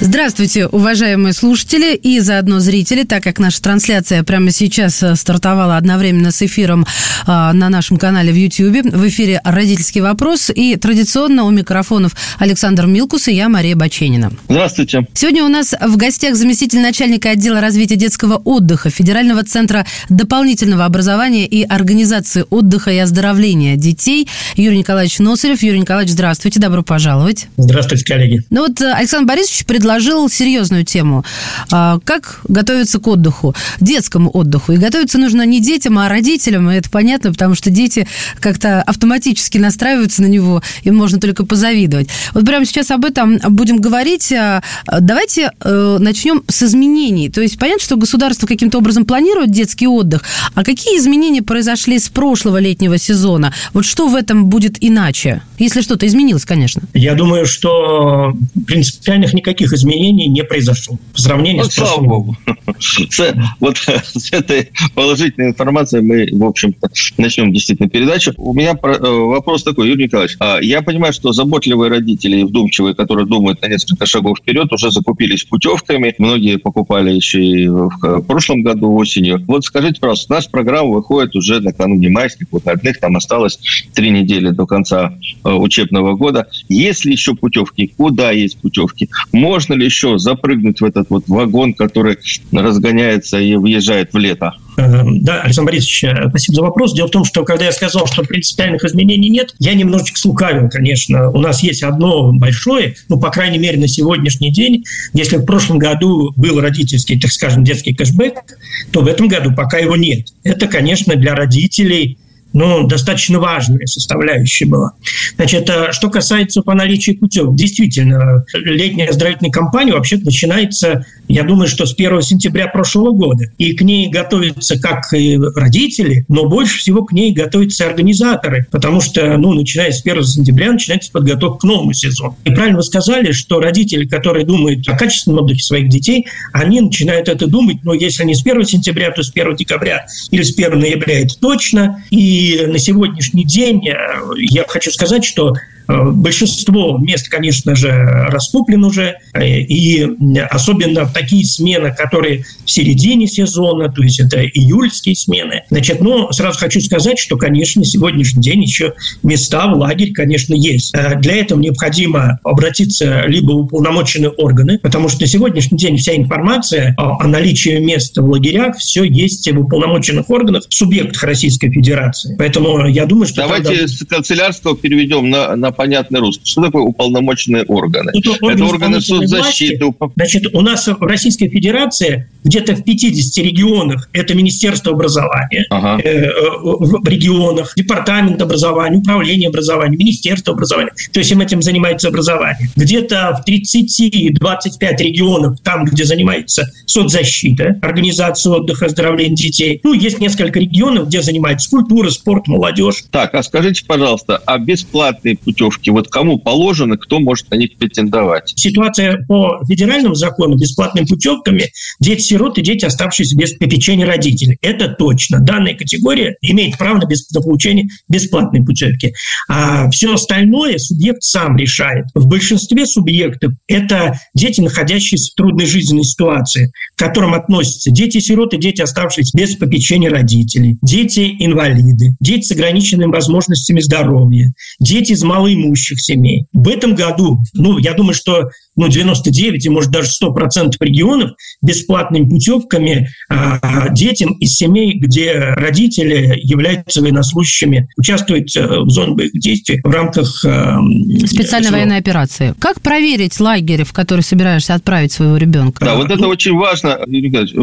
Здравствуйте, уважаемые слушатели и заодно зрители, так как наша трансляция прямо сейчас э, стартовала одновременно с эфиром э, на нашем канале в YouTube. В эфире «Родительский вопрос» и традиционно у микрофонов Александр Милкус и я, Мария Баченина. Здравствуйте. Сегодня у нас в гостях заместитель начальника отдела развития детского отдыха Федерального центра дополнительного образования и организации отдыха и оздоровления детей Юрий Николаевич Носарев. Юрий Николаевич, здравствуйте, добро пожаловать. Здравствуйте, коллеги. Ну вот э, Александр Борисович предложил предложил серьезную тему. А, как готовиться к отдыху, детскому отдыху. И готовиться нужно не детям, а родителям. И это понятно, потому что дети как-то автоматически настраиваются на него, им можно только позавидовать. Вот прямо сейчас об этом будем говорить. А, давайте э, начнем с изменений. То есть понятно, что государство каким-то образом планирует детский отдых. А какие изменения произошли с прошлого летнего сезона? Вот что в этом будет иначе? Если что-то изменилось, конечно. Я думаю, что принципиальных никаких изменений не произошло в сравнении вот, с прошлым. Богу. Вот с этой положительной информацией мы, в общем-то, начнем действительно передачу. У меня э, вопрос такой, Юрий Николаевич. А я понимаю, что заботливые родители и вдумчивые, которые думают на несколько шагов вперед, уже закупились путевками. Многие покупали еще и в прошлом году осенью. Вот скажите, пожалуйста, нас программа выходит уже накануне майских выходных. Там осталось три недели до конца э, учебного года. Есть ли еще путевки? Куда есть путевки? Можно ли еще запрыгнуть в этот вот вагон, который разгоняется и въезжает в лето? Э, да, Александр Борисович, э, спасибо за вопрос. Дело в том, что когда я сказал, что принципиальных изменений нет, я немножечко слукавил, конечно. У нас есть одно большое, ну, по крайней мере, на сегодняшний день. Если в прошлом году был родительский, так скажем, детский кэшбэк, то в этом году пока его нет. Это, конечно, для родителей ну, достаточно важная составляющая была. Значит, э, что касается по наличию путевок, действительно, летняя оздоровительная кампания вообще начинается, я думаю, что с 1 сентября прошлого года. И к ней готовятся как и родители, но больше всего к ней готовятся организаторы, потому что, ну, начиная с 1 сентября начинается подготовка к новому сезону. И правильно вы сказали, что родители, которые думают о качественном отдыхе своих детей, они начинают это думать, но если не с 1 сентября, то с 1 декабря или с 1 ноября это точно. И и на сегодняшний день э, я хочу сказать, что большинство мест, конечно же, раскуплено уже, э, и особенно в такие смены, которые в середине сезона, то есть это июльские смены. Значит, но сразу хочу сказать, что, конечно, сегодняшний день еще места в лагерь, конечно, есть. Э, для этого необходимо обратиться либо в уполномоченные органы, потому что на сегодняшний день вся информация о наличии мест в лагерях, все есть в уполномоченных органах, субъектах Российской Федерации. Поэтому я думаю, что... Давайте тогда... с канцелярского переведем на, на понятный русский. Что такое уполномоченные органы? Это, Это органы соцзащиты. Власти. Значит, у нас в Российской Федерации где-то в 50 регионах это Министерство образования, ага. э, в регионах департамент образования, управление образования, Министерство образования. То есть им этим занимается образование. Где-то в 30-25 регионах, там, где занимается соцзащита, организация отдыха, оздоровления детей. Ну, есть несколько регионов, где занимается культура, спорт, молодежь. Так, а скажите, пожалуйста, а бесплатные путевки путевки. Вот кому положено, кто может на них претендовать? Ситуация по федеральному закону бесплатными путевками дети-сироты, дети, оставшиеся без попечения родителей. Это точно. Данная категория имеет право на, без, на получение бесплатной путевки. А все остальное субъект сам решает. В большинстве субъектов это дети, находящиеся в трудной жизненной ситуации, к которым относятся дети-сироты, дети, оставшиеся без попечения родителей, дети-инвалиды, дети с ограниченными возможностями здоровья, дети из малой малоимущих семей. В этом году, ну, я думаю, что ну, 99 и, может, даже 100% регионов бесплатными путевками э, детям из семей, где родители являются военнослужащими, участвуют э, в зоне боевых действий в рамках... Э, Специальной своего... военной операции. Как проверить лагерь, в который собираешься отправить своего ребенка? Да, вот это ну, очень важно,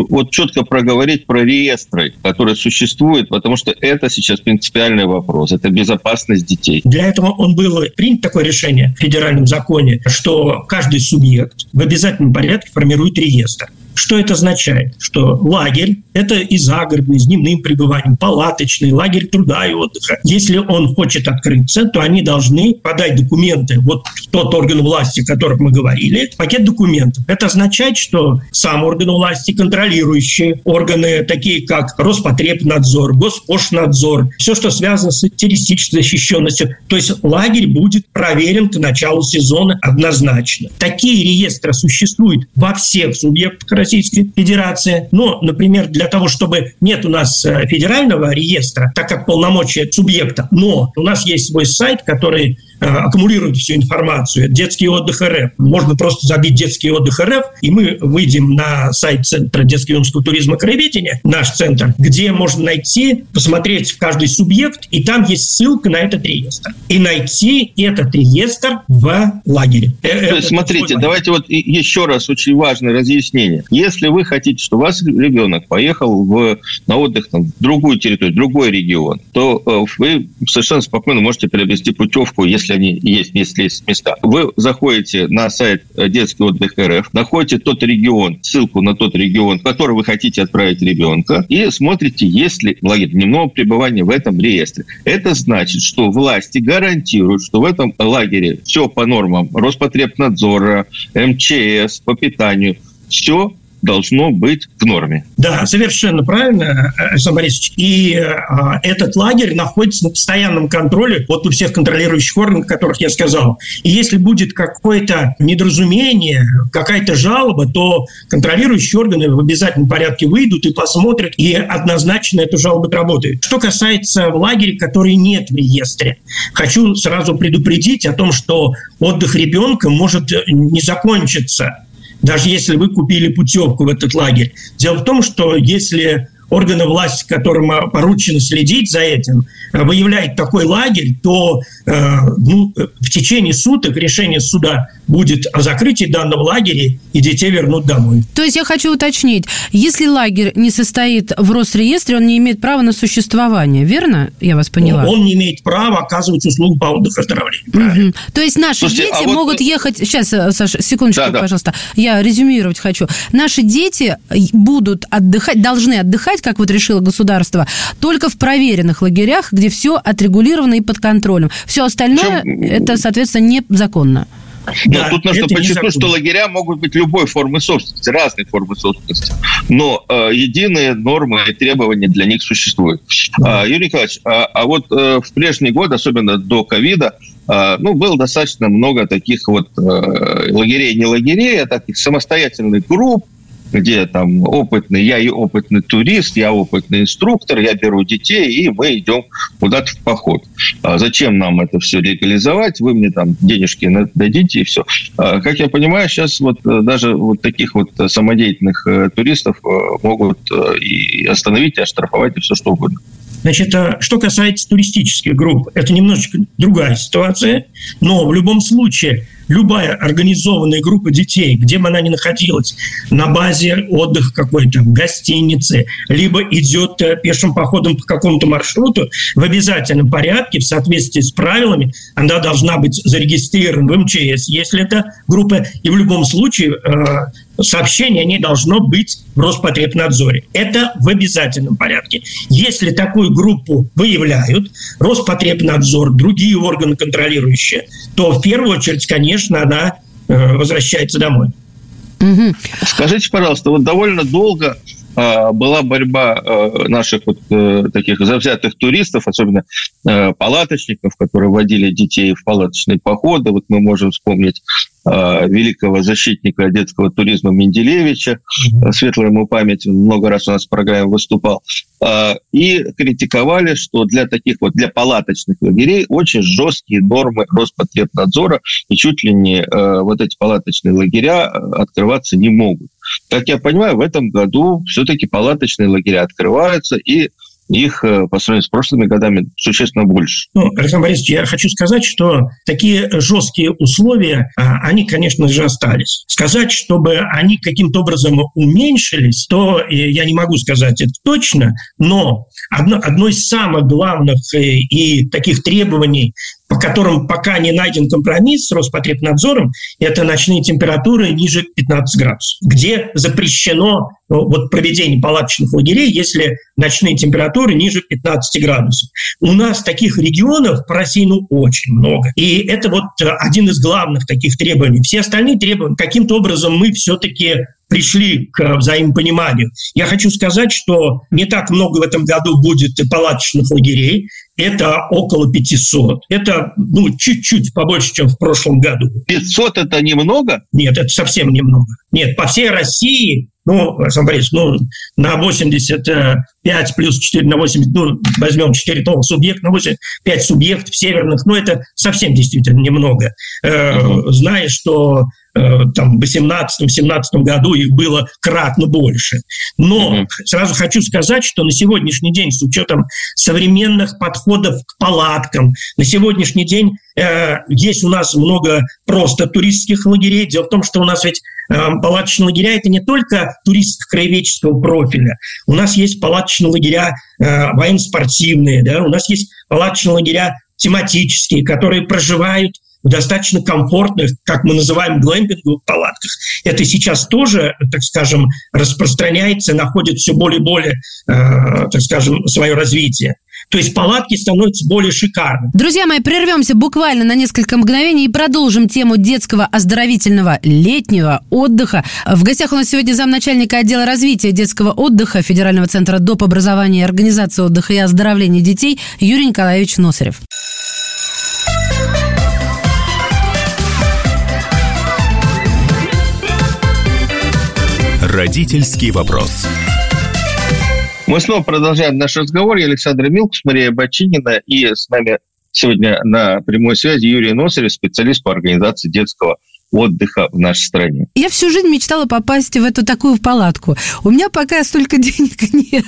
вот четко проговорить про реестры, которые существуют, потому что это сейчас принципиальный вопрос, это безопасность детей. Для этого он был принято такое решение в федеральном законе, что каждый субъект в обязательном порядке формирует реестр. Что это означает? Что лагерь – это и загородный, с дневным пребыванием, палаточный, лагерь труда и отдыха. Если он хочет открыться, то они должны подать документы, вот тот орган власти, о котором мы говорили, пакет документов. Это означает, что сам орган власти, контролирующие органы, такие как Роспотребнадзор, Госпошнадзор, все, что связано с террористической защищенностью. То есть лагерь будет проверен к началу сезона однозначно. Такие реестры существуют во всех субъектах Российской Федерации. Но, например, для того, чтобы нет у нас э, федерального реестра, так как полномочия субъекта, но у нас есть свой сайт, который Э, аккумулирует всю информацию. Это детский отдых РФ. Можно просто забить детский отдых РФ, и мы выйдем на сайт Центра детского юношеского туризма краеведения, наш центр, где можно найти, посмотреть в каждый субъект, и там есть ссылка на этот реестр. И найти этот реестр в лагере. Э, То есть, смотрите, давайте вот еще раз очень важное разъяснение. Если вы хотите, что у вас ребенок поехал в, на отдых там, в другую территорию, в другой регион, то э, вы совершенно спокойно можете приобрести путевку, если если они есть, если есть места. Вы заходите на сайт детский отдых РФ, находите тот регион, ссылку на тот регион, в который вы хотите отправить ребенка, и смотрите, есть ли лагерь дневного пребывания в этом реестре. Это значит, что власти гарантируют, что в этом лагере все по нормам Роспотребнадзора, МЧС, по питанию, все должно быть в норме. Да, совершенно правильно, Александр Борисович. И э, этот лагерь находится на постоянном контроле вот у всех контролирующих органов, которых я сказал. И если будет какое-то недоразумение, какая-то жалоба, то контролирующие органы в обязательном порядке выйдут и посмотрят, и однозначно эту жалобу отработают. Что касается лагеря, который нет в реестре, хочу сразу предупредить о том, что отдых ребенка может не закончиться даже если вы купили путевку в этот лагерь. Дело в том, что если органы власти, которым поручено следить за этим, Э, выявляет такой лагерь, то э, ну, в течение суток решение суда будет о закрытии данного лагеря, и детей вернут домой. То есть я хочу уточнить, если лагерь не состоит в Росреестре, он не имеет права на существование, верно? Я вас поняла. Он, он не имеет права оказывать услугу по отдыху и оздоровлению. Угу. То есть наши Слушайте, дети а вот... могут ехать... Сейчас, э, Саша, секундочку, да, да. пожалуйста. Я резюмировать хочу. Наши дети будут отдыхать, должны отдыхать, как вот решило государство, только в проверенных лагерях, где все отрегулировано и под контролем. Все остальное, Причем... это, соответственно, незаконно. Но да, тут нужно подчеркнуть, что лагеря могут быть любой формы собственности, разные формы собственности. Но э, единые нормы и требования для них существуют. Да. А, Юрий Николаевич, а, а вот э, в прежний год, особенно до ковида, э, ну, было достаточно много таких вот э, лагерей, не лагерей, а таких самостоятельных групп, где там опытный, я и опытный турист, я опытный инструктор, я беру детей, и мы идем куда-то в поход. А зачем нам это все легализовать? Вы мне там денежки дадите, и все. А, как я понимаю, сейчас вот э, даже вот таких вот самодеятельных э, туристов э, могут и остановить, и оштрафовать, и все что угодно. Значит, что касается туристических групп, это немножечко другая ситуация, но в любом случае любая организованная группа детей, где бы она ни находилась, на базе отдыха какой-то, в гостинице, либо идет э, пешим походом по какому-то маршруту, в обязательном порядке, в соответствии с правилами, она должна быть зарегистрирована в МЧС, если это группа, и в любом случае э, сообщение о ней должно быть в Роспотребнадзоре. Это в обязательном порядке. Если такую группу выявляют, Роспотребнадзор, другие органы контролирующие, то в первую очередь, конечно, она э, возвращается домой. Скажите, пожалуйста, вот довольно долго была борьба э, наших вот э, таких завзятых туристов, особенно палаточников, которые водили детей в палаточные походы. Вот мы можем вспомнить Э, великого защитника детского туризма Менделевича, светлая ему память, много раз у нас в программе выступал, э, и критиковали, что для таких вот, для палаточных лагерей очень жесткие нормы Роспотребнадзора, и чуть ли не вот эти палаточные лагеря открываться не могут. Как я понимаю, в этом году все-таки палаточные лагеря открываются, и их э, по сравнению с прошлыми годами существенно больше. Ну, Александр Борисович, я хочу сказать, что такие жесткие условия, а, они, конечно же, остались. Сказать, чтобы они каким-то образом уменьшились, то э, я не могу сказать это точно, но одно, одно из самых главных э, и таких требований по которым пока не найден компромисс с Роспотребнадзором, это ночные температуры ниже 15 градусов, где запрещено ну, вот проведение палаточных лагерей, если ночные температуры ниже 15 градусов. У нас таких регионов по России ну, очень много. И это вот один из главных таких требований. Все остальные требования, каким-то образом мы все-таки пришли к взаимопониманию. Я хочу сказать, что не так много в этом году будет палаточных лагерей. Это около 500. Это ну, чуть-чуть побольше, чем в прошлом году. 500 – это немного? Нет, это совсем немного. Нет, по всей России ну, Александр Борисович, ну, на 85 плюс 4 на 80, ну, возьмем 4 новых субъекта, на 8, 5 субъектов северных, ну, это совсем действительно немного. Uh-huh. Зная, что Э, там, в 18-17 году их было кратно больше. Но mm-hmm. сразу хочу сказать, что на сегодняшний день, с учетом современных подходов к палаткам, на сегодняшний день э, есть у нас много просто туристских лагерей. Дело в том, что у нас ведь э, палаточные лагеря – это не только туристско-краеведческого профиля. У нас есть палаточные лагеря э, военно-спортивные, да? у нас есть палаточные лагеря тематические, которые проживают достаточно комфортных, как мы называем, глэмпинговых палатках. Это сейчас тоже, так скажем, распространяется, находит все более и более, э, так скажем, свое развитие. То есть палатки становятся более шикарными. Друзья мои, прервемся буквально на несколько мгновений и продолжим тему детского оздоровительного летнего отдыха. В гостях у нас сегодня замначальника отдела развития детского отдыха Федерального центра доп. образования и организации отдыха и оздоровления детей Юрий Николаевич Носарев. Родительский вопрос. Мы снова продолжаем наш разговор. Я Александр Милкус, Мария Бочинина и с нами сегодня на прямой связи Юрий Носарев, специалист по организации детского отдыха в нашей стране. Я всю жизнь мечтала попасть в эту такую палатку. У меня пока столько денег нет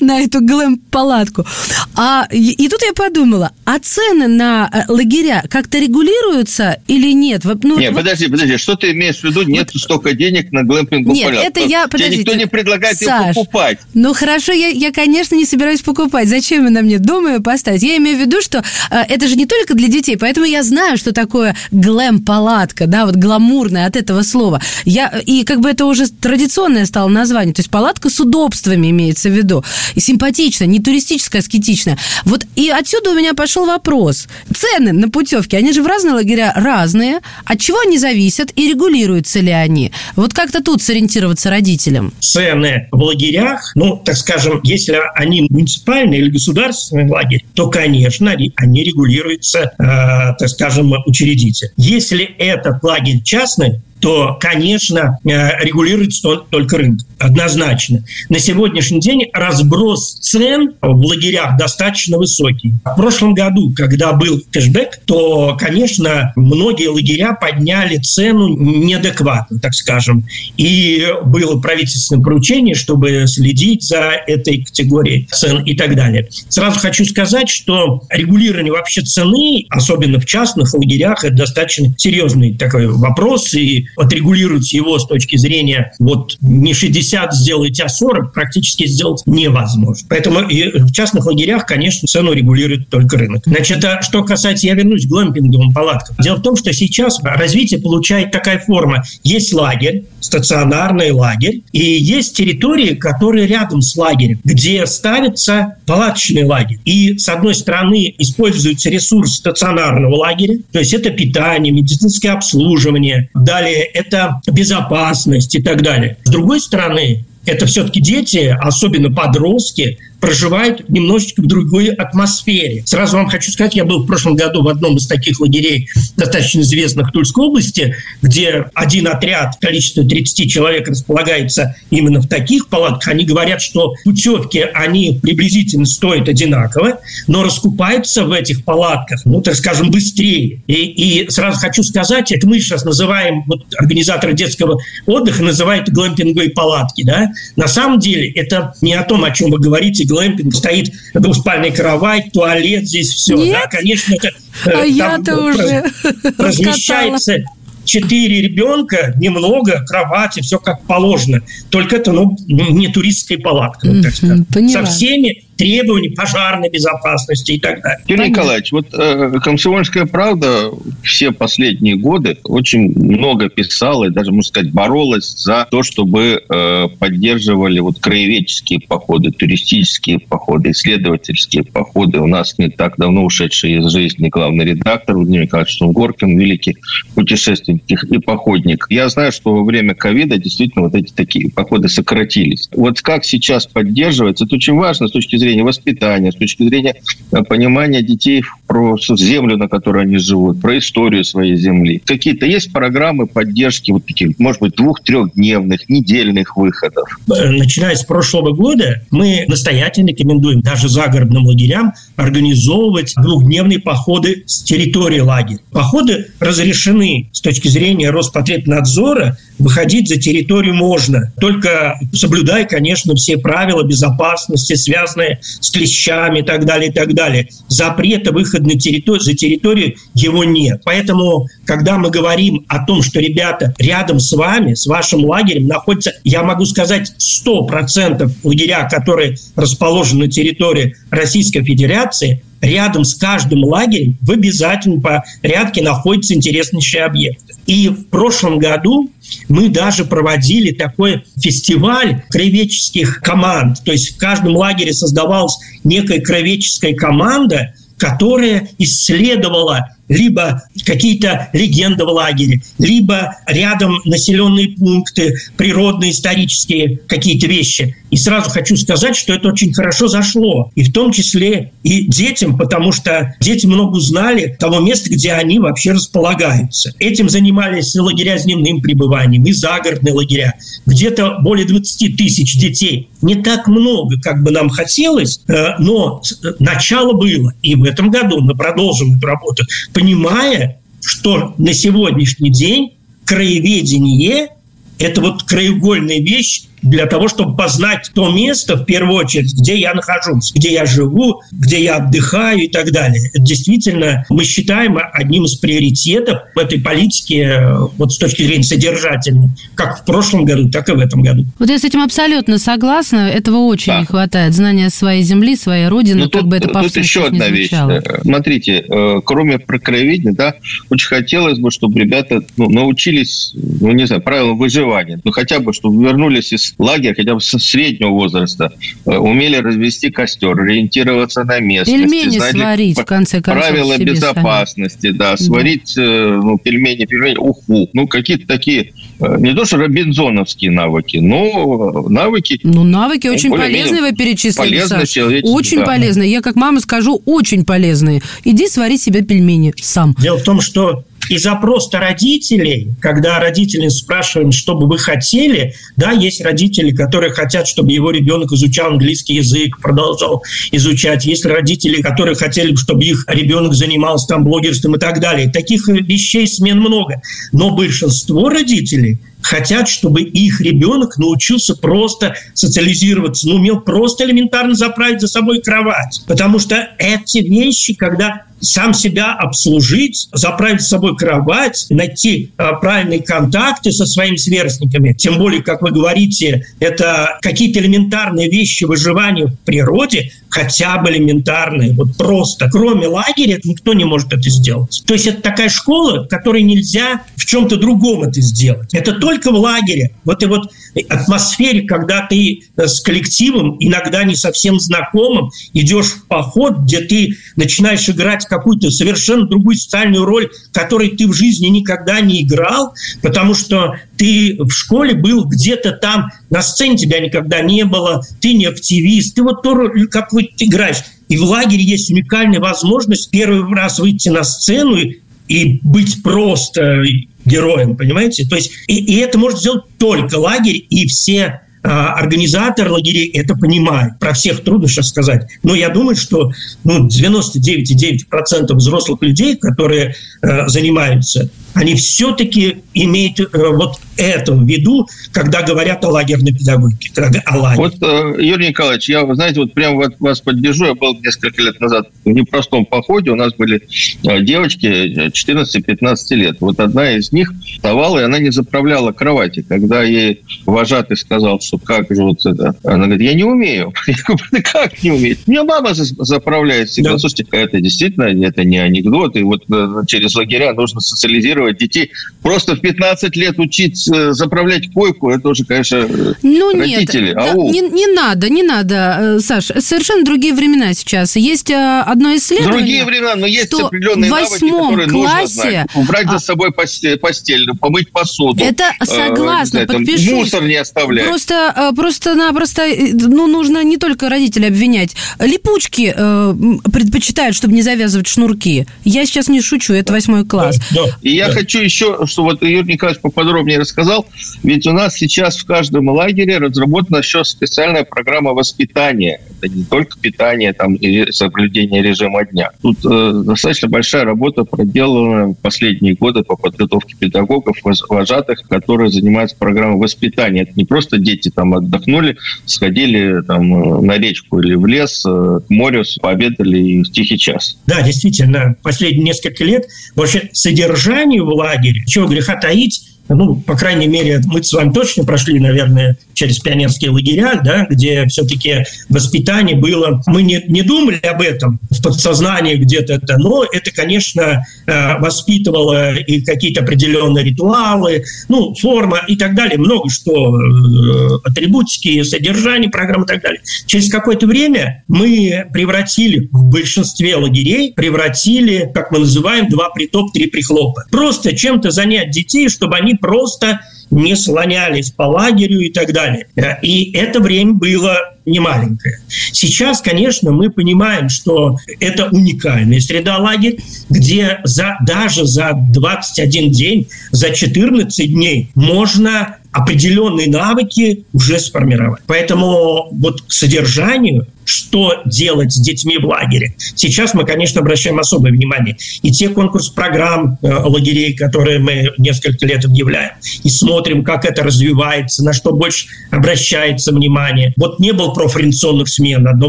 на эту глэм-палатку. А, и, тут я подумала, а цены на э, лагеря как-то регулируются или нет? Ну, нет, вот, подожди, подожди, что ты имеешь в виду? Нет вот, столько денег на глэмпинговую нет, палатку. это я, подождите, никто не предлагает Саш, ее покупать. Ну, хорошо, я, я, конечно, не собираюсь покупать. Зачем на мне дома ее поставить? Я имею в виду, что э, это же не только для детей, поэтому я знаю, что такое глэм-палатка, да, вот гламурное от этого слова. Я, и как бы это уже традиционное стало название. То есть палатка с удобствами имеется в виду. И симпатичная, не туристическая, аскетичная. Вот и отсюда у меня пошел вопрос. Цены на путевки, они же в разные лагеря разные. От чего они зависят и регулируются ли они? Вот как-то тут сориентироваться родителям. Цены в лагерях, ну, так скажем, если они муниципальные или государственный лагерь, то, конечно, они регулируются, э, так скажем, учредитель. Если этот лагерь частный, то, конечно, э, регулируется только рынок. Однозначно. На сегодняшний день разброс цен в лагерях достаточно высокий. В прошлом году, когда был кэшбэк, то, конечно, многие лагеря подняли цену неадекватно, так скажем. И было правительственное поручение, чтобы следить за этой категорией цен и так далее. Сразу хочу сказать, что регулирование вообще цены, особенно в частных лагерях, это достаточно серьезный такой вопрос. И отрегулировать его с точки зрения вот не 60 сделать, а 40 практически сделать невозможно. Поэтому и в частных лагерях, конечно, цену регулирует только рынок. Значит, а что касается, я вернусь к глэмпинговым палаткам. Дело в том, что сейчас развитие получает такая форма. Есть лагерь, стационарный лагерь, и есть территории, которые рядом с лагерем, где ставится палаточный лагерь. И, с одной стороны, используется ресурс стационарного лагеря, то есть это питание, медицинское обслуживание, далее это безопасность и так далее. С другой стороны, это все-таки дети, особенно подростки, проживают немножечко в другой атмосфере. Сразу вам хочу сказать, я был в прошлом году в одном из таких лагерей, достаточно известных в Тульской области, где один отряд, количество 30 человек располагается именно в таких палатках. Они говорят, что путевки, они приблизительно стоят одинаково, но раскупаются в этих палатках, ну, так скажем, быстрее. И, и сразу хочу сказать, это мы сейчас называем, вот организаторы детского отдыха называют глэмпинговые палатки, да? На самом деле это не о том, о чем вы говорите, глэмпинг, стоит двуспальный кровать, туалет, здесь все. Нет? Да, конечно, это а я-то уже размещается четыре ребенка, немного, кровати, все как положено. Только это ну, не туристская палатка. Ну, так сказать. Со всеми требований пожарной безопасности и так далее. Юрий Николаевич, вот э, «Комсомольская правда» все последние годы очень много писала и даже, можно сказать, боролась за то, чтобы э, поддерживали вот краеведческие походы, туристические походы, исследовательские походы. У нас не так давно ушедший из жизни главный редактор Владимир Николаевич Сунгоркин, великий путешественник и походник. Я знаю, что во время ковида действительно вот эти такие походы сократились. Вот как сейчас поддерживается, это очень важно с точки зрения воспитания, с точки зрения э, понимания детей про землю, на которой они живут, про историю своей земли. Какие-то есть программы поддержки вот таких, может быть, двух-трехдневных, недельных выходов? Начиная с прошлого года мы настоятельно рекомендуем даже загородным лагерям организовывать двухдневные походы с территории лагеря. Походы разрешены с точки зрения Роспотребнадзора выходить за территорию можно, только соблюдая, конечно, все правила безопасности, связанные с клещами и так далее, и так далее. Запрета выхода на территорию, за территорию его нет. Поэтому, когда мы говорим о том, что ребята рядом с вами, с вашим лагерем находятся, я могу сказать, 100% лагеря, которые расположены на территории Российской Федерации, рядом с каждым лагерем в обязательном порядке находятся интереснейшие объекты. И в прошлом году мы даже проводили такой фестиваль краеведческих команд. То есть в каждом лагере создавалась некая краеведческая команда, которая исследовала либо какие-то легенды в лагере, либо рядом населенные пункты, природные, исторические какие-то вещи. И сразу хочу сказать, что это очень хорошо зашло. И в том числе и детям, потому что дети много узнали того места, где они вообще располагаются. Этим занимались лагеря с дневным пребыванием, и загородные лагеря. Где-то более 20 тысяч детей. Не так много, как бы нам хотелось, э, но начало было. И в этом году мы продолжим эту работу понимая, что на сегодняшний день краеведение – это вот краеугольная вещь для того, чтобы познать то место, в первую очередь, где я нахожусь, где я живу, где я отдыхаю и так далее. Это действительно мы считаем одним из приоритетов в этой политике э, вот с точки зрения содержательной, как в прошлом году, так и в этом году. Вот я с этим абсолютно согласна. Этого очень да. не хватает. Знания своей земли, своей родины, Но ну, как тут, бы это Тут еще одна вещь. Э, смотрите, э, кроме про краеведения, да, очень хотелось бы, чтобы ребята ну, научились, ну, не знаю, правилам выживания. Ну, хотя бы, чтобы вернулись из лагерь хотя бы с среднего возраста э, умели развести костер, ориентироваться на местность. Пельмени знать сварить, в конце концов. Правила безопасности, да, да. Сварить э, ну, пельмени, пельмени, уху. Ну, какие-то такие, э, не то что робинзоновские навыки, но навыки... Ну, навыки очень полезные вы перечислили, полезные Очень да. полезные. Я как мама скажу, очень полезные. Иди свари себе пельмени сам. Дело в том, что и запрос-то родителей, когда родители спрашиваем, что бы вы хотели, да, есть родители, которые хотят, чтобы его ребенок изучал английский язык, продолжал изучать. Есть родители, которые хотели, чтобы их ребенок занимался там блогерством и так далее. Таких вещей смен много. Но большинство родителей хотят, чтобы их ребенок научился просто социализироваться, ну, умел просто элементарно заправить за собой кровать. Потому что эти вещи, когда сам себя обслужить, заправить с собой кровать, найти э, правильные контакты со своими сверстниками. Тем более, как вы говорите, это какие-то элементарные вещи выживания в природе, хотя бы элементарные, вот просто. Кроме лагеря никто не может это сделать. То есть это такая школа, в которой нельзя в чем-то другом это сделать. Это только в лагере. Вот и вот атмосфере, когда ты э, с коллективом, иногда не совсем знакомым, идешь в поход, где ты начинаешь играть какую-то совершенно другую социальную роль, которой ты в жизни никогда не играл, потому что ты в школе был где-то там, на сцене тебя никогда не было, ты не активист, ты вот роль, какую ты играешь. И в лагере есть уникальная возможность первый раз выйти на сцену и, и быть просто героем, понимаете? То есть и, и это может сделать только лагерь и все а, организаторы лагерей это понимают. Про всех трудно сейчас сказать. Но я думаю, что ну, 99,9% взрослых людей, которые э, занимаются они все-таки имеют э, вот это в виду, когда говорят о лагерной педагогике, о лагере. Вот, э, Юрий Николаевич, я, знаете, вот прямо вас поддержу. Я был несколько лет назад в непростом походе. У нас были э, девочки 14-15 лет. Вот одна из них вставала, и она не заправляла кровати. Когда ей вожатый сказал, что как же вот это... Она говорит, я не умею. Я говорю, как не умеет? Мне мама заправляет всегда. Да. Слушайте, это действительно, это не анекдот. И вот через лагеря нужно социализировать детей. Просто в 15 лет учить Э, заправлять койку, это уже, конечно, ну, родители. Нет, Ау. не, не надо, не надо, э, Саш. Совершенно другие времена сейчас. Есть э, одно исследование. Другие времена, но есть что определенные навыки, которые классе, нужно знать. Убрать за а собой постель, постель, помыть посуду. Это согласна, э, подпишусь. Мусор не оставлять. Просто, просто-напросто, ну, нужно не только родителей обвинять. Липучки э, предпочитают, чтобы не завязывать шнурки. Я сейчас не шучу, это восьмой класс. Да, да, И я хочу еще, что вот Юрий Николаевич поподробнее рассказал сказал, ведь у нас сейчас в каждом лагере разработана еще специальная программа воспитания. Это не только питание там, и соблюдение режима дня. Тут э, достаточно большая работа проделана в последние годы по подготовке педагогов, вожатых, которые занимаются программой воспитания. Это не просто дети там отдохнули, сходили там, на речку или в лес, э, к морю, пообедали и в тихий час. Да, действительно, последние несколько лет вообще содержание в лагере, чего греха таить, ну, по крайней мере, мы с вами точно прошли, наверное, через пионерские лагеря, да, где все-таки воспитание было... Мы не, не думали об этом в подсознании где-то это, но это, конечно, э, воспитывало и какие-то определенные ритуалы, ну, форма и так далее, много что, э, атрибутики, содержание программы и так далее. Через какое-то время мы превратили в большинстве лагерей, превратили, как мы называем, два притоп, три прихлопа. Просто чем-то занять детей, чтобы они просто не слонялись по лагерю и так далее. И это время было не маленькое. Сейчас, конечно, мы понимаем, что это уникальная среда лагерь, где за, даже за 21 день, за 14 дней можно определенные навыки уже сформировать. Поэтому вот к содержанию что делать с детьми в лагере. Сейчас мы, конечно, обращаем особое внимание. И те конкурс программ э, лагерей, которые мы несколько лет объявляем, и смотрим, как это развивается, на что больше обращается внимание. Вот не было профориентационных смен одно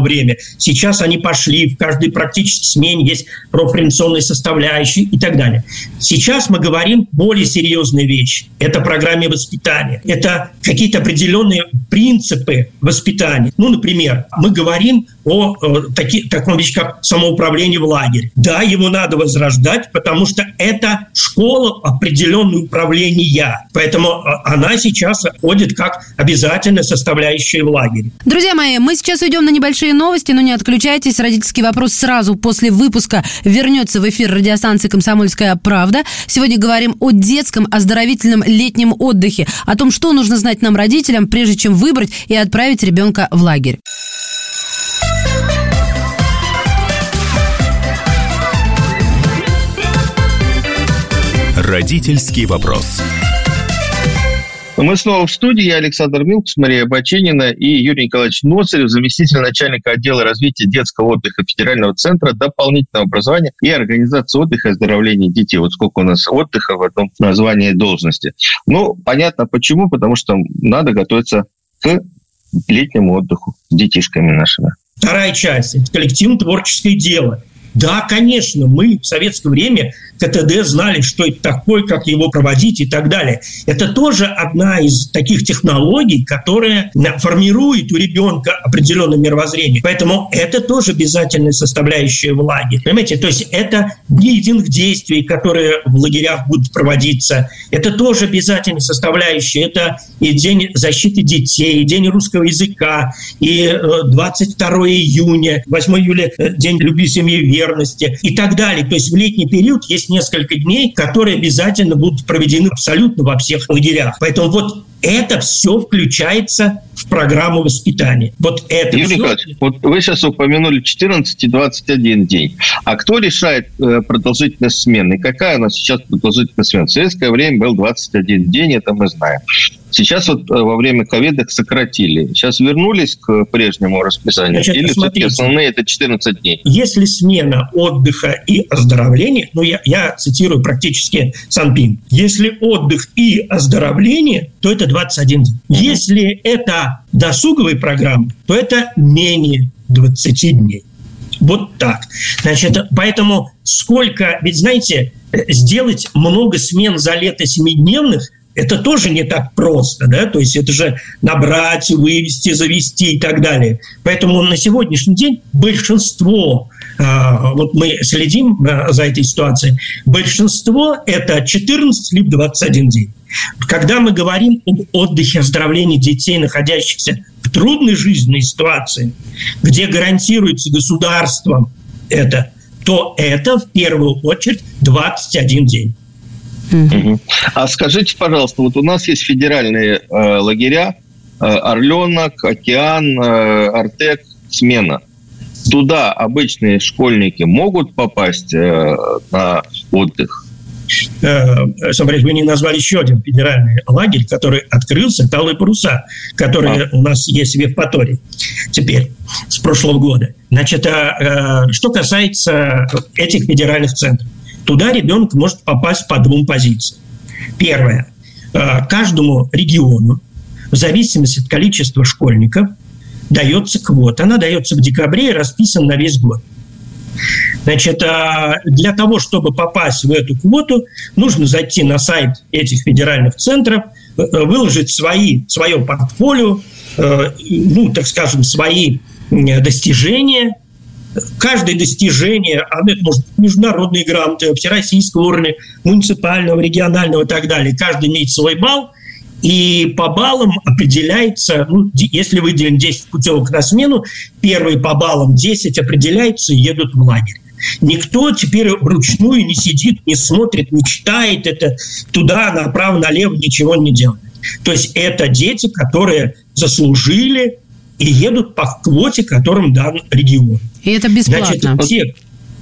время. Сейчас они пошли, в каждой практически смене есть профориентационные составляющие и так далее. Сейчас мы говорим более серьезные вещи. Это программе воспитания. Это какие-то определенные принципы воспитания. Ну, например, мы говорим говорим о, о таки, таком вещи, как самоуправление в лагере. Да, его надо возрождать, потому что это школа определенного управления. Поэтому а, она сейчас входит как обязательная составляющая в лагере. Друзья мои, мы сейчас уйдем на небольшие новости, но не отключайтесь. Родительский вопрос сразу после выпуска вернется в эфир радиостанции «Комсомольская правда». Сегодня говорим о детском оздоровительном летнем отдыхе, о том, что нужно знать нам, родителям, прежде чем выбрать и отправить ребенка в лагерь. Родительский вопрос. Мы снова в студии. Я Александр Милкус, Мария Баченина и Юрий Николаевич Ноцарев, заместитель начальника отдела развития детского отдыха Федерального центра дополнительного образования и организации отдыха и оздоровления детей. Вот сколько у нас отдыха в этом названии должности. Ну, понятно почему, потому что надо готовиться к летнему отдыху с детишками нашими. Вторая часть – это коллективно-творческое дело. Да, конечно, мы в советское время КТД знали, что это такое, как его проводить и так далее. Это тоже одна из таких технологий, которая формирует у ребенка определенное мировоззрение. Поэтому это тоже обязательная составляющая в лагере. Понимаете, то есть это дни единых действий, которые в лагерях будут проводиться. Это тоже обязательная составляющая. Это и День защиты детей, и День русского языка, и 22 э, июня, 8 июля э, День любви, семьи, верности и так далее. То есть в летний период есть несколько дней, которые обязательно будут проведены абсолютно во всех лагерях. Поэтому вот это все включается в программу воспитания. Вот это Юрий все... Николаевич, вот вы сейчас упомянули 14 и 21 день. А кто решает э, продолжительность смены? Какая у нас сейчас продолжительность смены? В советское время был 21 день, это мы знаем. Сейчас вот во время ковида сократили. Сейчас вернулись к прежнему расписанию? Значит, Или все-таки основные это 14 дней? Если смена отдыха и оздоровления, ну, я, я цитирую практически Санпин, если отдых и оздоровление, то это 21 день. Если это досуговые программы, то это менее 20 дней. Вот так. Значит, поэтому сколько... Ведь, знаете, сделать много смен за лето семидневных это тоже не так просто, да, то есть это же набрать, вывести, завести и так далее. Поэтому на сегодняшний день большинство, а, вот мы следим а, за этой ситуацией, большинство это 14 либо 21 день. Когда мы говорим об отдыхе, оздоровлении детей, находящихся в трудной жизненной ситуации, где гарантируется государством это, то это в первую очередь 21 день. Угу. А скажите, пожалуйста, вот у нас есть федеральные э, лагеря э, Орленок, Океан, э, Артек, Смена. Туда обычные школьники могут попасть э, на отдых? Э, Смотрите, вы не назвали еще один федеральный лагерь, который открылся, Талые паруса, который а. у нас есть в Евпатории теперь, с прошлого года. Значит, а, что касается этих федеральных центров. Туда ребенок может попасть по двум позициям. Первое. Э, каждому региону, в зависимости от количества школьников, дается квота. Она дается в декабре и расписана на весь год. Значит, а для того, чтобы попасть в эту квоту, нужно зайти на сайт этих федеральных центров, э, выложить свои, свое портфолио, э, ну, так скажем, свои достижения – каждое достижение, а это может быть международные грамоты, всероссийского уровня, муниципального, регионального и так далее. Каждый имеет свой балл, и по баллам определяется, ну, если выделен 10 путевок на смену, первые по баллам 10 определяются и едут в лагерь. Никто теперь вручную не сидит, не смотрит, не читает это туда, направо, налево, ничего не делает. То есть это дети, которые заслужили и едут по квоте, которым дан регион. И это бесплатно. Значит, все,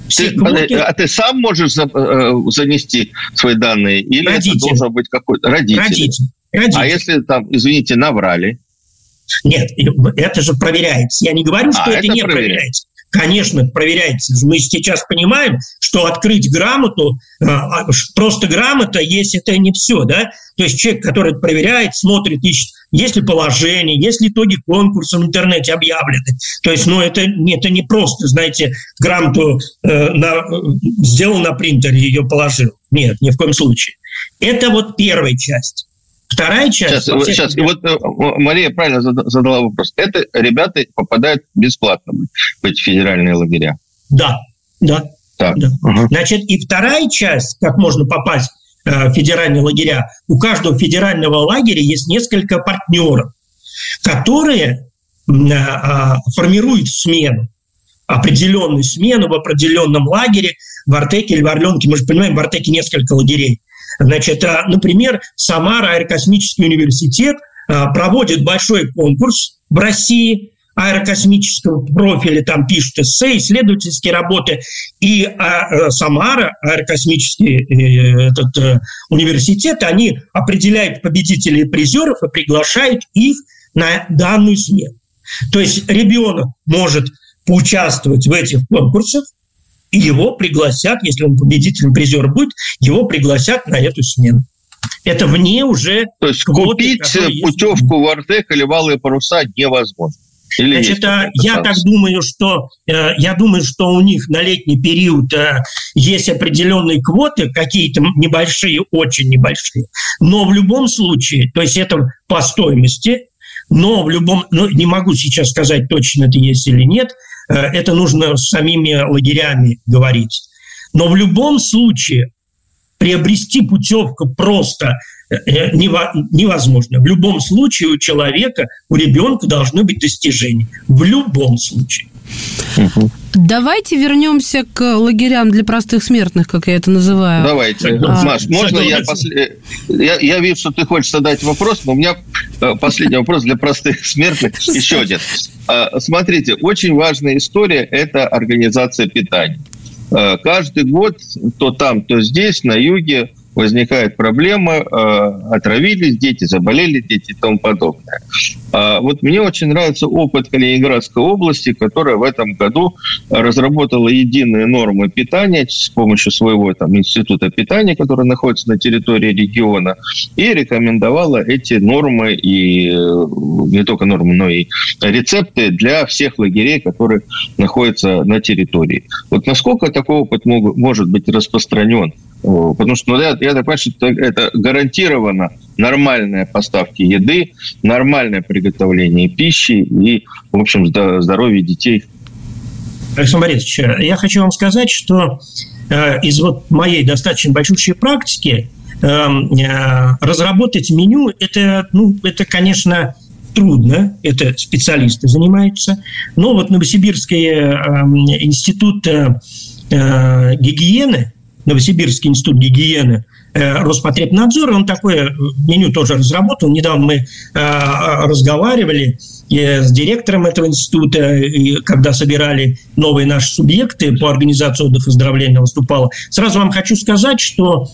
все ты, квоты... А ты сам можешь э, занести свои данные? Или родитель. это должен быть какой-то родитель? Родитель. родитель. А если там, извините, наврали? Нет, это же проверяется. Я не говорю, что а, это, это не проверяется. проверяется. Конечно, проверяется. Мы сейчас понимаем, что открыть грамоту, э, а, просто грамота есть это не все, да? То есть человек, который проверяет, смотрит, ищет, есть ли положение, есть ли итоги конкурса в интернете объявлены. То есть, ну, это, это не просто, знаете, грамоту э, на, сделал на принтере, ее положил. Нет, ни в коем случае. Это вот первая часть. Вторая часть... Сейчас, сейчас вот э, Мария правильно задала вопрос. Это ребята попадают бесплатно в эти федеральные лагеря? Да, да. Так. да. Угу. Значит, и вторая часть, как можно попасть э, в федеральные лагеря, у каждого федерального лагеря есть несколько партнеров, которые э, формируют смену определенную смену в определенном лагере, в Артеке или в Орленке. Мы же понимаем, в Артеке несколько лагерей. Значит, а, например, Самара аэрокосмический университет а, проводит большой конкурс в России аэрокосмического профиля, там пишут эссе, исследовательские работы, и а, Самара, аэрокосмический э, этот, э, университет, они определяют победителей и призеров и приглашают их на данную смену. То есть ребенок может поучаствовать в этих конкурсах, его пригласят, если он победителем призер будет, его пригласят на эту смену. Это вне уже... То есть купить путевку в Артек или Валые паруса невозможно. Или Значит, а, я так думаю, что э, я думаю, что у них на летний период э, есть определенные квоты, какие-то небольшие, очень небольшие. Но в любом случае, то есть это по стоимости, но в любом, ну, не могу сейчас сказать точно это есть или нет, Э, это нужно с самими лагерями говорить. Но в любом случае приобрести путевку просто э, э, невозможно. В любом случае у человека, у ребенка должны быть достижения. В любом случае. Давайте вернемся к лагерям для простых смертных, как я это называю. Давайте. А, Маш, можно я, после... я... Я вижу, что ты хочешь задать вопрос, но у меня последний вопрос для простых смертных. Еще один. А, смотрите, очень важная история – это организация питания. Каждый год то там, то здесь, на юге, возникает проблема, отравились дети, заболели дети и тому подобное. А вот мне очень нравится опыт Калининградской области, которая в этом году разработала единые нормы питания с помощью своего там, института питания, который находится на территории региона, и рекомендовала эти нормы и э, не только нормы, но и рецепты для всех лагерей, которые находятся на территории. Вот насколько такой опыт мог, может быть распространен? Потому что ну, я, я так понимаю, что это гарантированно нормальные поставки еды, нормальное приготовление пищи и, в общем, здоровье детей. Александр Борисович, я хочу вам сказать, что э, из вот моей достаточно большущей практики э, э, разработать меню это, ну, это, конечно, трудно, это специалисты занимаются. Но вот Новосибирский э, институт э, э, гигиены, Новосибирский институт гигиены, Роспотребнадзор, он такое меню тоже разработал. Недавно мы разговаривали с директором этого института, и когда собирали новые наши субъекты по организации отдыха и оздоровления выступала. Сразу вам хочу сказать, что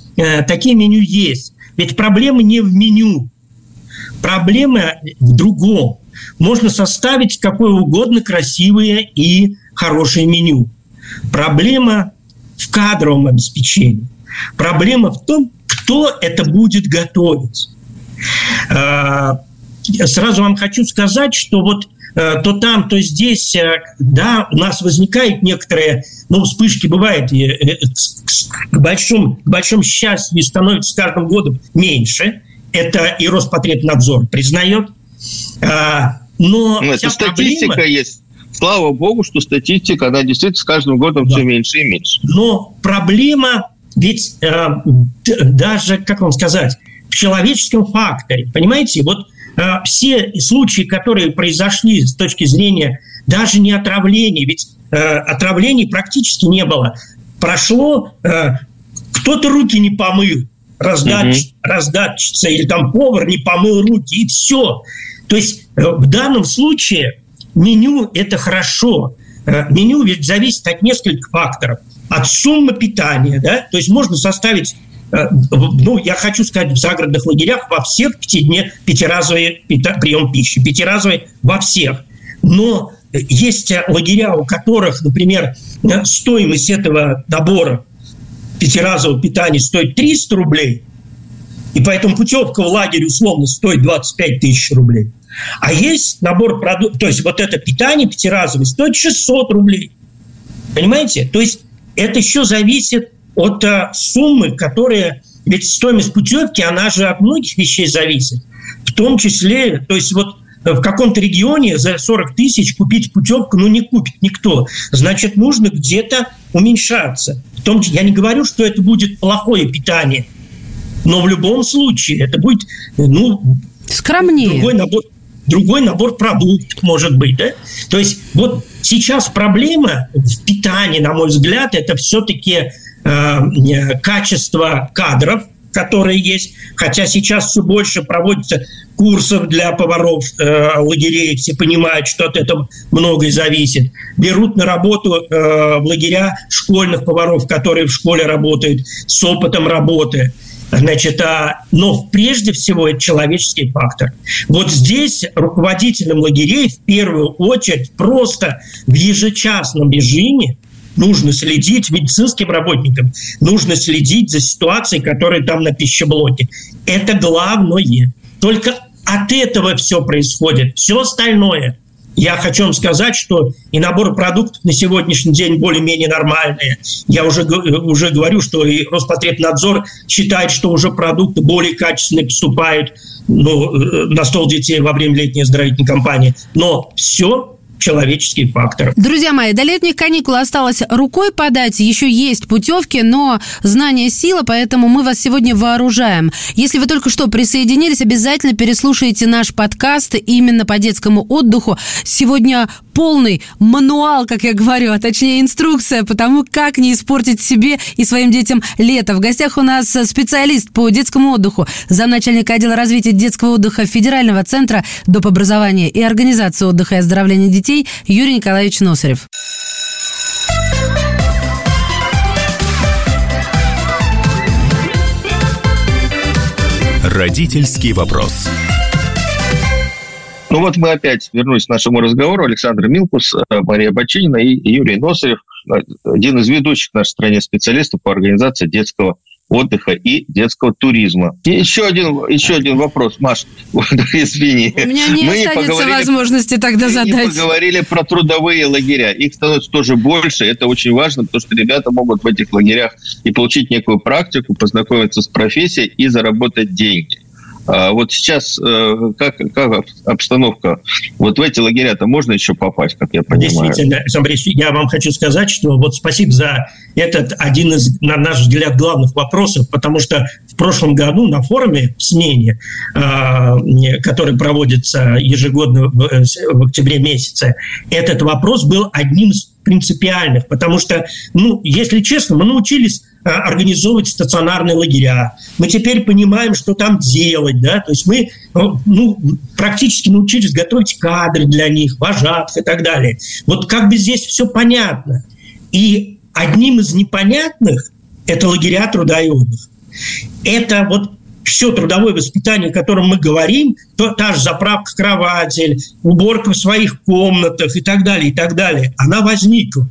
такие меню есть. Ведь проблема не в меню, Проблема в другом. Можно составить какое угодно красивое и хорошее меню. Проблема в кадровом обеспечении. Проблема в том, кто это будет готовить. А, сразу вам хочу сказать, что вот э, то там, то здесь, э, да, у нас возникают некоторые, ну, вспышки бывают, э, к большому, к большому счастью, становится с каждым годом меньше – это и Роспотребнадзор признает. А, но ну, это статистика проблема... есть. Слава богу, что статистика, она действительно с каждым годом да. все меньше и меньше. Но проблема, ведь э, даже, как вам сказать, в человеческом факторе, понимаете, вот э, все случаи, которые произошли с точки зрения даже не отравления, ведь э, отравлений практически не было. Прошло, э, кто-то руки не помыл, раздач, угу. раздатчица или там повар не помыл руки, и все. То есть э, в данном случае меню – это хорошо. Э, меню ведь зависит от нескольких факторов. От суммы питания, да, то есть можно составить э, ну, я хочу сказать, в загородных лагерях во всех пятидне пятиразовый прием пищи, пятиразовый во всех. Но есть лагеря, у которых, например, стоимость этого набора пятиразового питания стоит 300 рублей, и поэтому путевка в лагерь условно стоит 25 тысяч рублей. А есть набор продуктов, то есть вот это питание пятиразовое стоит 600 рублей. Понимаете? То есть это еще зависит от а, суммы, которые... Ведь стоимость путевки, она же от многих вещей зависит. В том числе, то есть вот в каком-то регионе за 40 тысяч купить путевку, ну, не купит никто. Значит, нужно где-то уменьшаться. В том, я не говорю, что это будет плохое питание, но в любом случае это будет, ну, скромнее. Другой набор, другой набор продуктов, может быть, да? То есть вот сейчас проблема в питании, на мой взгляд, это все-таки э, качество кадров, которые есть. Хотя сейчас все больше проводится курсов для поваров э, лагерей, все понимают, что от этого многое зависит. Берут на работу э, в лагеря школьных поваров, которые в школе работают, с опытом работы. Значит, а, но прежде всего это человеческий фактор. Вот здесь руководителям лагерей в первую очередь просто в ежечасном режиме нужно следить медицинским работникам, нужно следить за ситуацией, которая там на пищеблоке. Это главное. Только от этого все происходит. Все остальное я хочу вам сказать, что и набор продуктов на сегодняшний день более-менее нормальные. Я уже, уже говорю, что и Роспотребнадзор считает, что уже продукты более качественные поступают ну, э, на стол детей во время летней оздоровительной кампании. Но все человеческий фактор. Друзья мои, до летних каникул осталось рукой подать, еще есть путевки, но знание сила, поэтому мы вас сегодня вооружаем. Если вы только что присоединились, обязательно переслушайте наш подкаст именно по детскому отдыху. Сегодня полный мануал, как я говорю, а точнее инструкция по тому, как не испортить себе и своим детям лето. В гостях у нас специалист по детскому отдыху, замначальника отдела развития детского отдыха Федерального центра доп. образования и организации отдыха и оздоровления детей Юрий Николаевич Носарев. Родительский вопрос. Ну вот мы опять вернулись к нашему разговору. Александр Милкус, э, Мария Бочинина и Юрий Носарев, один из ведущих в нашей стране специалистов по организации детского отдыха и детского туризма. И еще один, еще один вопрос, Маш, извини. У меня не мы останется не возможности тогда задать. Мы поговорили про трудовые лагеря. Их становится тоже больше. Это очень важно, потому что ребята могут в этих лагерях и получить некую практику, познакомиться с профессией и заработать деньги. А вот сейчас э, как, как обстановка? Вот в эти лагеря-то можно еще попасть, как я понимаю? Действительно, Александр я вам хочу сказать, что вот спасибо за этот один из, на наш взгляд, главных вопросов, потому что в прошлом году на форуме в смене, а, который проводится ежегодно в октябре месяце, этот вопрос был одним из принципиальных, потому что, ну, если честно, мы научились э, организовывать стационарные лагеря. Мы теперь понимаем, что там делать, да, то есть мы э, ну, практически научились готовить кадры для них, вожатых и так далее. Вот как бы здесь все понятно. И одним из непонятных – это лагеря труда и отдыха. Это вот все трудовое воспитание, о котором мы говорим, то та же заправка кровати, уборка в своих комнатах и так далее, и так далее, она возникла.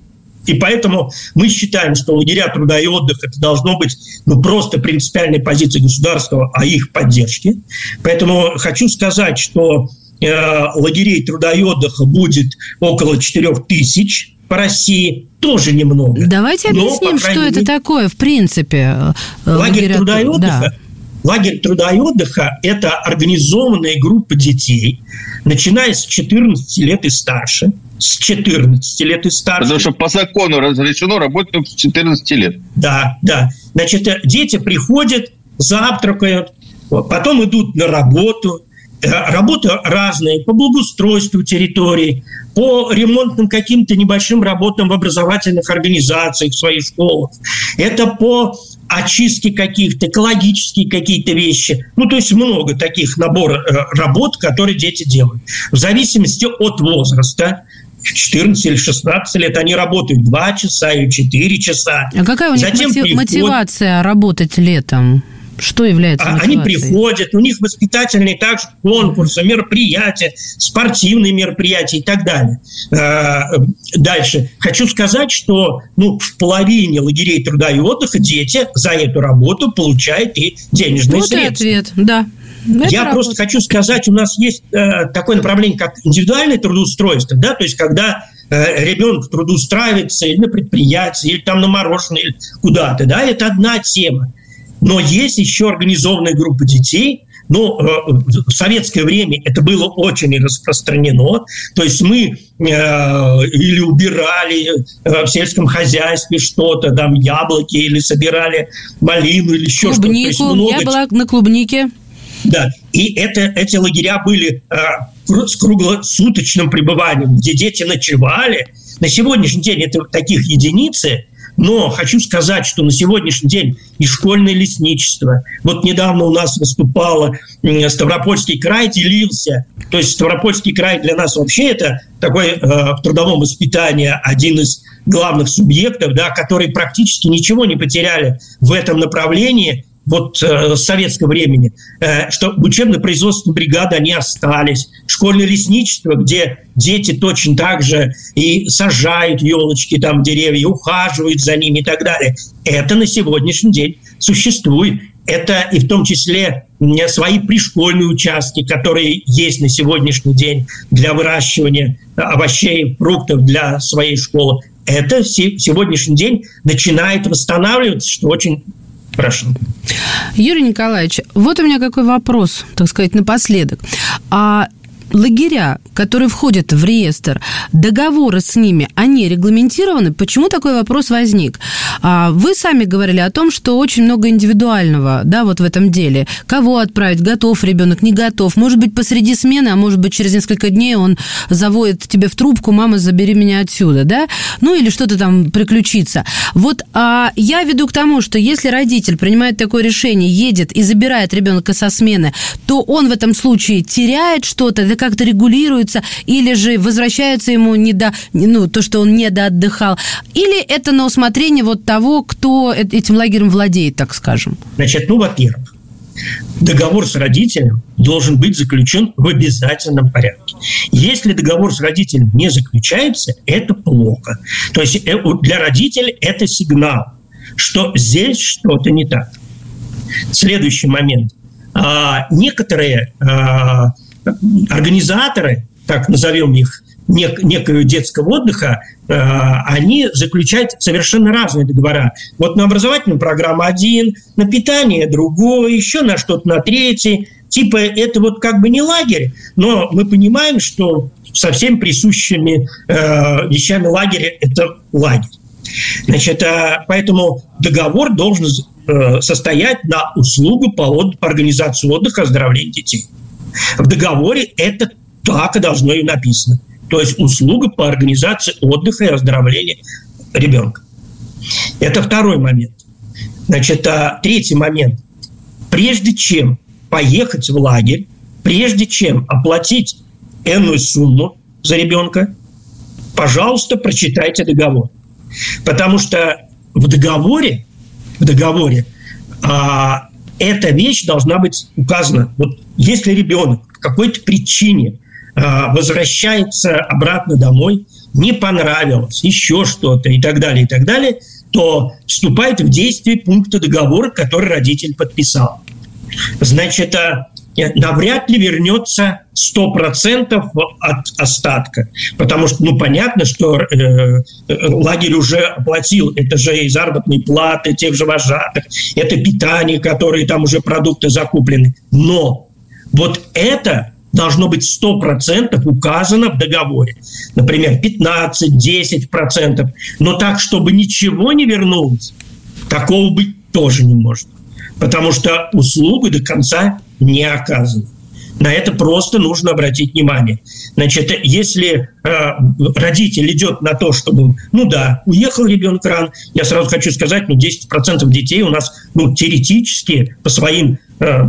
И поэтому мы считаем, что лагеря труда и отдыха это должно быть ну, просто принципиальной позицией государства о их поддержке. Поэтому хочу сказать, что э, лагерей труда и отдыха будет около 4 тысяч по России, тоже немного. Давайте объясним, Но, что мере, это такое в принципе. Э, лагерь труда и отдыха да Лагерь труда и отдыха – это организованная группа детей, начиная с 14 лет и старше, с 14 лет и старше. Потому что по закону разрешено работать с 14 лет. Да, да. Значит, э, дети приходят, завтракают, потом идут на работу, э, Работы разные по благоустройству территории, по ремонтным каким-то небольшим работам в образовательных организациях, в своих школах. Это по очистки каких-то, экологические какие-то вещи. Ну, то есть много таких набор э, работ, которые дети делают. В зависимости от возраста, в 14 или 16 лет они работают 2 часа или 4 часа. А какая у них Затем мотив- мотивация работать летом? Что является а мотивацией? Они приходят, у них воспитательные также конкурсы, мероприятия, спортивные мероприятия и так далее. А, дальше. Хочу сказать, что ну, в половине лагерей труда и отдыха дети за эту работу получают и денежные вот средства. Вот ответ, да. Это Я работа. просто хочу сказать, у нас есть э, такое направление, как индивидуальное трудоустройство, да, то есть когда э, ребенок трудоустраивается или на предприятии, или там на мороженое, или куда-то, да, это одна тема. Но есть еще организованная группа детей, но э, в советское время это было очень распространено. То есть мы э, или убирали э, в сельском хозяйстве что-то, там яблоки, или собирали малину, или еще что-то. Клубнику, много... я была на клубнике. Да, и это, эти лагеря были э, с круглосуточным пребыванием, где дети ночевали. На сегодняшний день это таких единицы, но хочу сказать, что на сегодняшний день и школьное лесничество. Вот недавно у нас выступало Ставропольский край делился. То есть Ставропольский край для нас вообще это такой э, в трудовом воспитании один из главных субъектов, да, которые практически ничего не потеряли в этом направлении вот э, советского времени, э, что учебно-производственные бригады, они остались. Школьное лесничество, где дети точно так же и сажают елочки, там деревья, ухаживают за ними и так далее. Это на сегодняшний день существует. Это и в том числе свои пришкольные участки, которые есть на сегодняшний день для выращивания овощей, фруктов для своей школы. Это сегодняшний день начинает восстанавливаться, что очень Прошу. Юрий Николаевич, вот у меня какой вопрос, так сказать, напоследок. А лагеря, которые входят в реестр, договоры с ними, они регламентированы? Почему такой вопрос возник? А, вы сами говорили о том, что очень много индивидуального, да, вот в этом деле. Кого отправить, готов ребенок, не готов. Может быть, посреди смены, а может быть, через несколько дней он заводит тебе в трубку, мама, забери меня отсюда, да? Ну, или что-то там приключится. Вот а, я веду к тому, что если родитель принимает такое решение, едет и забирает ребенка со смены, то он в этом случае теряет что-то, как-то регулируется, или же возвращается ему не до, ну, то, что он не доотдыхал, или это на усмотрение вот того, кто этим лагерем владеет, так скажем? Значит, ну, во-первых, договор с родителем должен быть заключен в обязательном порядке. Если договор с родителем не заключается, это плохо. То есть э, для родителей это сигнал, что здесь что-то не так. Следующий момент. А, некоторые а, организаторы, так назовем их, нек, некого детского отдыха, э, они заключают совершенно разные договора. Вот на образовательную программу один, на питание другой, еще на что-то на третий. Типа это вот как бы не лагерь, но мы понимаем, что со всеми присущими э, вещами лагеря это лагерь. Значит, э, поэтому договор должен э, состоять на услугу по, по организации отдыха, оздоровления детей. В договоре это так и должно и написано то есть услуга по организации отдыха и оздоровления ребенка. Это второй момент. Значит, а третий момент. Прежде чем поехать в лагерь, прежде чем оплатить энную сумму за ребенка, пожалуйста, прочитайте договор. Потому что в договоре, в договоре а, эта вещь должна быть указана. Вот если ребенок по какой-то причине а, возвращается обратно домой, не понравилось, еще что-то и так далее, и так далее, то вступает в действие пункта договора, который родитель подписал. Значит, а, навряд ли вернется 100% от остатка. Потому что, ну, понятно, что э, э, лагерь уже оплатил. Это же и заработные платы тех же вожатых, это питание, которые там уже продукты закуплены. Но вот это должно быть 100% указано в договоре. Например, 15-10%. Но так, чтобы ничего не вернулось, такого быть тоже не может. Потому что услуга до конца не оказана. На это просто нужно обратить внимание. Значит, если э, родитель идет на то, чтобы, ну да, уехал ребенок рано, я сразу хочу сказать, ну 10% детей у нас, ну, теоретически по своим э,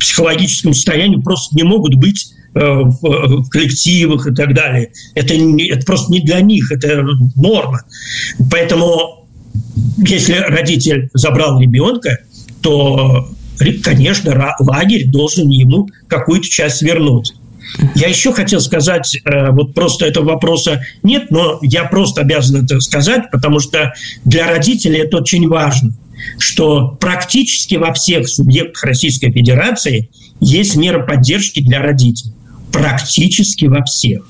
психологическом состоянии просто не могут быть э, в коллективах и так далее. Это, это просто не для них, это норма. Поэтому, если родитель забрал ребенка, то, конечно, лагерь должен ему какую-то часть вернуть. Я еще хотел сказать, э, вот просто этого вопроса нет, но я просто обязан это сказать, потому что для родителей это очень важно что практически во всех субъектах Российской Федерации есть мера поддержки для родителей. Практически во всех.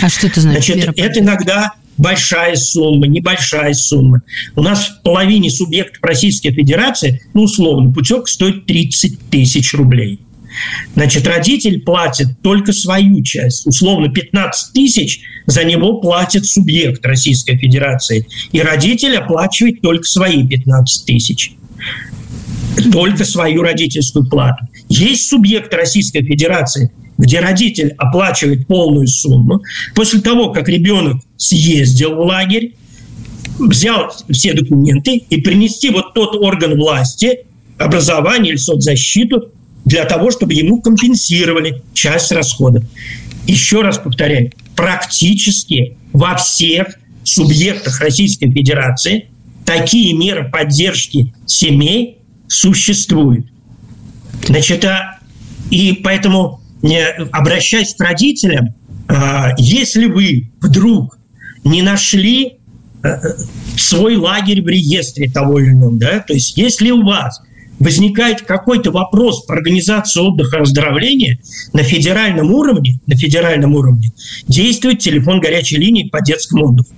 А что это значит? Значит, это иногда большая сумма, небольшая сумма. У нас в половине субъектов Российской Федерации, ну, условно, путек стоит 30 тысяч рублей. Значит, родитель платит только свою часть. Условно, 15 тысяч за него платит субъект Российской Федерации. И родитель оплачивает только свои 15 тысяч. Только свою родительскую плату. Есть субъект Российской Федерации, где родитель оплачивает полную сумму. После того, как ребенок съездил в лагерь, взял все документы и принести вот тот орган власти, образование или соцзащиту, для того, чтобы ему компенсировали часть расходов. Еще раз повторяю, практически во всех субъектах Российской Федерации такие меры поддержки семей существуют. Значит, а, и поэтому, обращаясь к родителям, а, если вы вдруг не нашли э, свой лагерь в реестре того или иного, да, то есть если у вас возникает какой-то вопрос по организации отдыха и оздоровления на федеральном уровне, на федеральном уровне действует телефон горячей линии по детскому отдыху.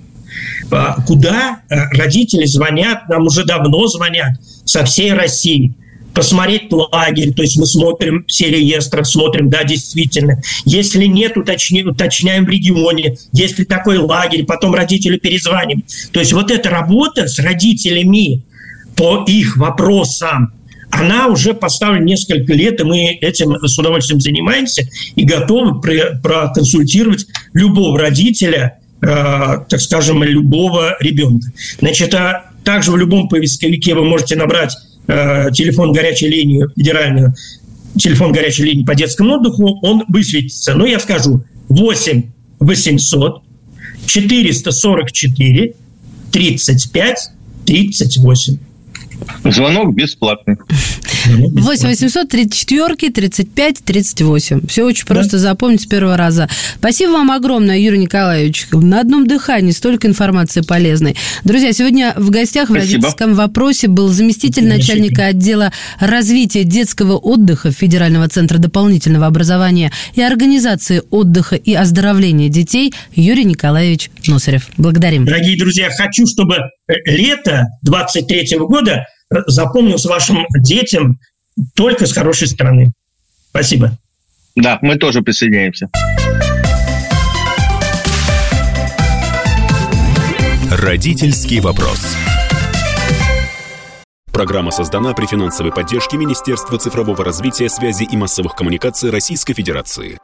А, куда э, родители звонят, нам уже давно звонят со всей России, посмотреть лагерь, то есть мы смотрим все реестры, смотрим, да, действительно. Если нет, уточни, уточняем в регионе, если такой лагерь, потом родителю перезвоним. То есть вот эта работа с родителями по их вопросам, она уже поставлена несколько лет, и мы этим с удовольствием занимаемся и готовы проконсультировать любого родителя, э, так скажем, любого ребенка. Значит, а также в любом поисковике вы можете набрать телефон горячей линии федеральную, телефон горячей линии по детскому отдыху, он высветится. Но я скажу 8 800 444 35 38. Звонок бесплатный. 8 800 34 35 38. Все очень просто запомнить с первого раза. Спасибо вам огромное, Юрий Николаевич. На одном дыхании столько информации полезной. Друзья, сегодня в гостях в Спасибо. родительском вопросе был заместитель начальника отдела развития детского отдыха Федерального центра дополнительного образования и организации отдыха и оздоровления детей Юрий Николаевич Носарев. Благодарим. Дорогие друзья, хочу, чтобы лето 23 года запомнилось вашим детям только с хорошей стороны. Спасибо. Да, мы тоже присоединяемся. Родительский вопрос. Программа создана при финансовой поддержке Министерства цифрового развития, связи и массовых коммуникаций Российской Федерации.